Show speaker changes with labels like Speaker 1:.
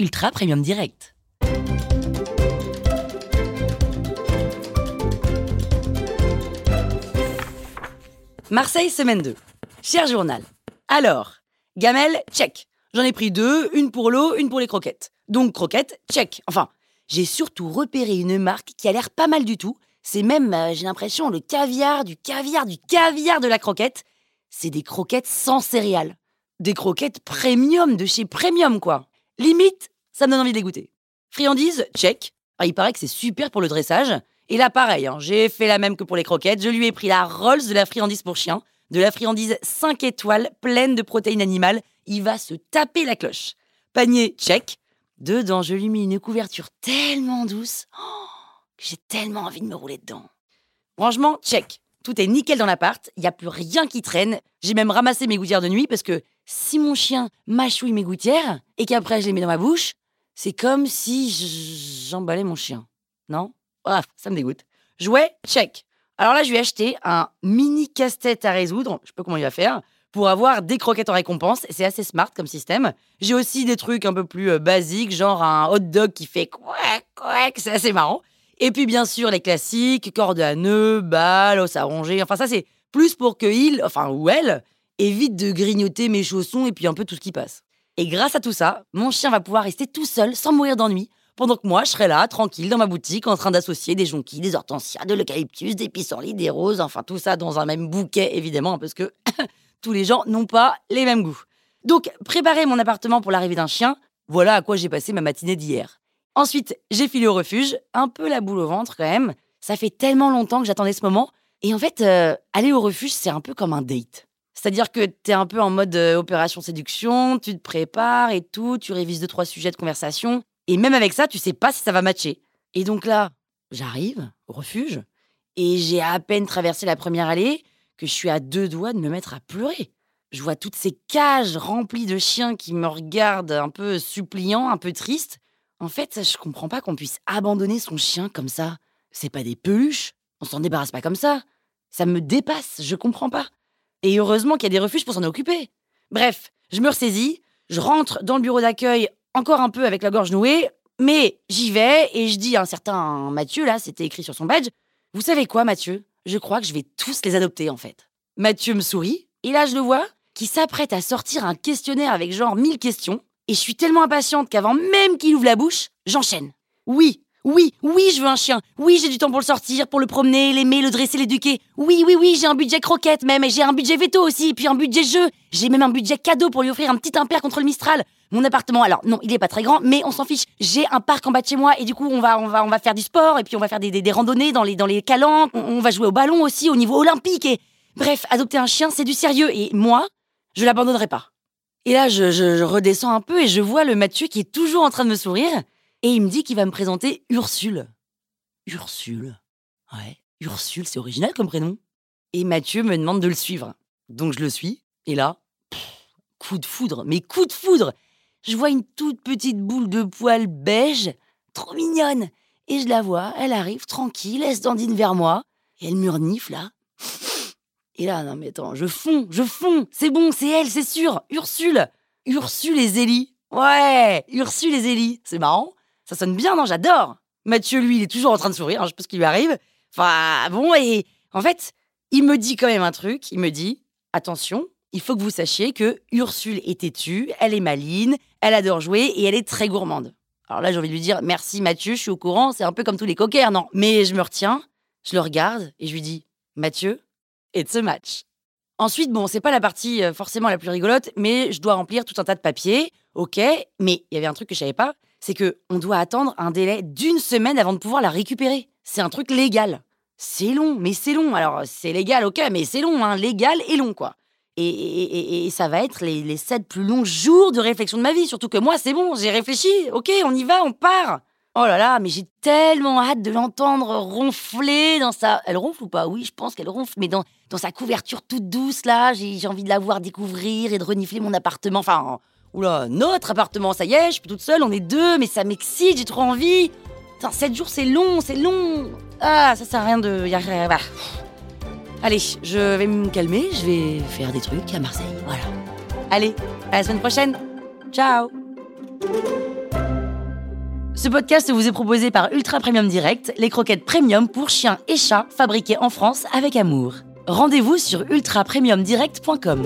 Speaker 1: Ultra Premium Direct. Marseille, semaine 2. Cher journal. Alors, gamelle, check. J'en ai pris deux, une pour l'eau, une pour les croquettes. Donc, croquettes, check. Enfin, j'ai surtout repéré une marque qui a l'air pas mal du tout. C'est même, euh, j'ai l'impression, le caviar, du caviar, du caviar de la croquette. C'est des croquettes sans céréales. Des croquettes premium de chez Premium, quoi. Limite, ça me donne envie de les goûter. Friandises, check. Ah, il paraît que c'est super pour le dressage. Et là, pareil, hein, j'ai fait la même que pour les croquettes. Je lui ai pris la Rolls de la friandise pour chien, de la friandise 5 étoiles, pleine de protéines animales. Il va se taper la cloche. Panier, check. Dedans, je lui ai mis une couverture tellement douce oh, que j'ai tellement envie de me rouler dedans. Rangement, check. Tout est nickel dans l'appart, il n'y a plus rien qui traîne. J'ai même ramassé mes gouttières de nuit parce que si mon chien mâchouille mes gouttières et qu'après je les mets dans ma bouche, c'est comme si j'emballais mon chien. Non? Ah, ça me dégoûte. Jouet, check. Alors là, je lui ai acheté un mini casse-tête à résoudre, je sais pas comment il va faire, pour avoir des croquettes en récompense. C'est assez smart comme système. J'ai aussi des trucs un peu plus euh, basiques, genre un hot dog qui fait quack, quack, c'est assez marrant. Et puis bien sûr, les classiques, corde à nœud, balle, os à ronger. Enfin, ça, c'est plus pour que il, enfin, ou elle, évite de grignoter mes chaussons et puis un peu tout ce qui passe. Et grâce à tout ça, mon chien va pouvoir rester tout seul sans mourir d'ennui, pendant que moi, je serai là, tranquille, dans ma boutique, en train d'associer des jonquilles, des hortensias, de l'eucalyptus, des pissenlits, des roses, enfin tout ça dans un même bouquet, évidemment, parce que tous les gens n'ont pas les mêmes goûts. Donc, préparer mon appartement pour l'arrivée d'un chien, voilà à quoi j'ai passé ma matinée d'hier. Ensuite, j'ai filé au refuge, un peu la boule au ventre quand même. Ça fait tellement longtemps que j'attendais ce moment. Et en fait, euh, aller au refuge, c'est un peu comme un date. C'est-à-dire que tu es un peu en mode euh, opération séduction, tu te prépares et tout, tu révises deux, trois sujets de conversation. Et même avec ça, tu sais pas si ça va matcher. Et donc là, j'arrive au refuge et j'ai à peine traversé la première allée que je suis à deux doigts de me mettre à pleurer. Je vois toutes ces cages remplies de chiens qui me regardent un peu suppliants, un peu tristes. En fait, je comprends pas qu'on puisse abandonner son chien comme ça. C'est pas des peluches. On s'en débarrasse pas comme ça. Ça me dépasse, je comprends pas. Et heureusement qu'il y a des refuges pour s'en occuper. Bref, je me ressaisis, je rentre dans le bureau d'accueil encore un peu avec la gorge nouée, mais j'y vais et je dis à un certain Mathieu, là, c'était écrit sur son badge, vous savez quoi, Mathieu? Je crois que je vais tous les adopter, en fait. Mathieu me sourit, et là, je le vois, qui s'apprête à sortir un questionnaire avec genre 1000 questions, et je suis tellement impatiente qu'avant même qu'il ouvre la bouche, j'enchaîne. Oui, oui, oui, je veux un chien. Oui, j'ai du temps pour le sortir, pour le promener, l'aimer, le dresser, l'éduquer. Oui, oui, oui, j'ai un budget croquette même, et j'ai un budget veto aussi, puis un budget jeu. J'ai même un budget cadeau pour lui offrir un petit impair contre le Mistral. Mon appartement, alors non, il est pas très grand, mais on s'en fiche. J'ai un parc en bas de chez moi et du coup on va, faire du sport et puis on va faire des, randonnées dans les, dans les calanques. On, va jouer au ballon aussi au niveau olympique et bref, adopter un chien c'est du sérieux et moi, je l'abandonnerai pas. Et là, je, redescends un peu et je vois le Mathieu qui est toujours en train de me sourire et il me dit qu'il va me présenter Ursule. Ursule. Ouais, Ursule, c'est original comme prénom. Et Mathieu me demande de le suivre. Donc je le suis et là, coup de foudre, mais coup de foudre je vois une toute petite boule de poils beige, trop mignonne. Et je la vois, elle arrive tranquille, elle se dandine vers moi, et elle murnifle là. Et là, non mais attends, je fonds, je fonds, c'est bon, c'est elle, c'est sûr, Ursule. Ursule et Zélie. Ouais, Ursule et Zélie, c'est marrant. Ça sonne bien, non, j'adore. Mathieu, lui, il est toujours en train de sourire, hein, je sais pas ce qui lui arrive. Enfin, bon, et en fait, il me dit quand même un truc, il me dit, attention, il faut que vous sachiez que Ursule est têtue, elle est maline, elle adore jouer et elle est très gourmande. Alors là, j'ai envie de lui dire merci Mathieu, je suis au courant, c'est un peu comme tous les coquers, non? Mais je me retiens, je le regarde et je lui dis Mathieu, it's a match. Ensuite, bon, c'est pas la partie euh, forcément la plus rigolote, mais je dois remplir tout un tas de papiers, ok. Mais il y avait un truc que je savais pas, c'est que on doit attendre un délai d'une semaine avant de pouvoir la récupérer. C'est un truc légal. C'est long, mais c'est long. Alors c'est légal, ok, mais c'est long, hein, légal et long quoi. Et, ça va être les, sept plus longs jours de réflexion de ma vie. Surtout que moi, c'est bon, j'ai réfléchi. Ok, on y va, on part. Oh là là, mais j'ai tellement hâte de l'entendre ronfler dans sa. Elle ronfle ou pas? Oui, je pense qu'elle ronfle, mais dans, dans sa couverture toute douce, là, j'ai envie de la voir découvrir et de renifler mon appartement. Enfin, oula, notre appartement, ça y est, je suis toute seule, on est deux, mais ça m'excite, j'ai trop envie. Putain, sept jours, c'est long, c'est long. Ah, ça sert à rien de. Allez, je vais me calmer, je vais faire des trucs à Marseille. Voilà. Allez, à la semaine prochaine. Ciao Ce podcast vous est proposé par Ultra Premium Direct, les croquettes premium pour chiens et chats fabriquées en France avec amour. Rendez-vous sur ultrapremiumdirect.com.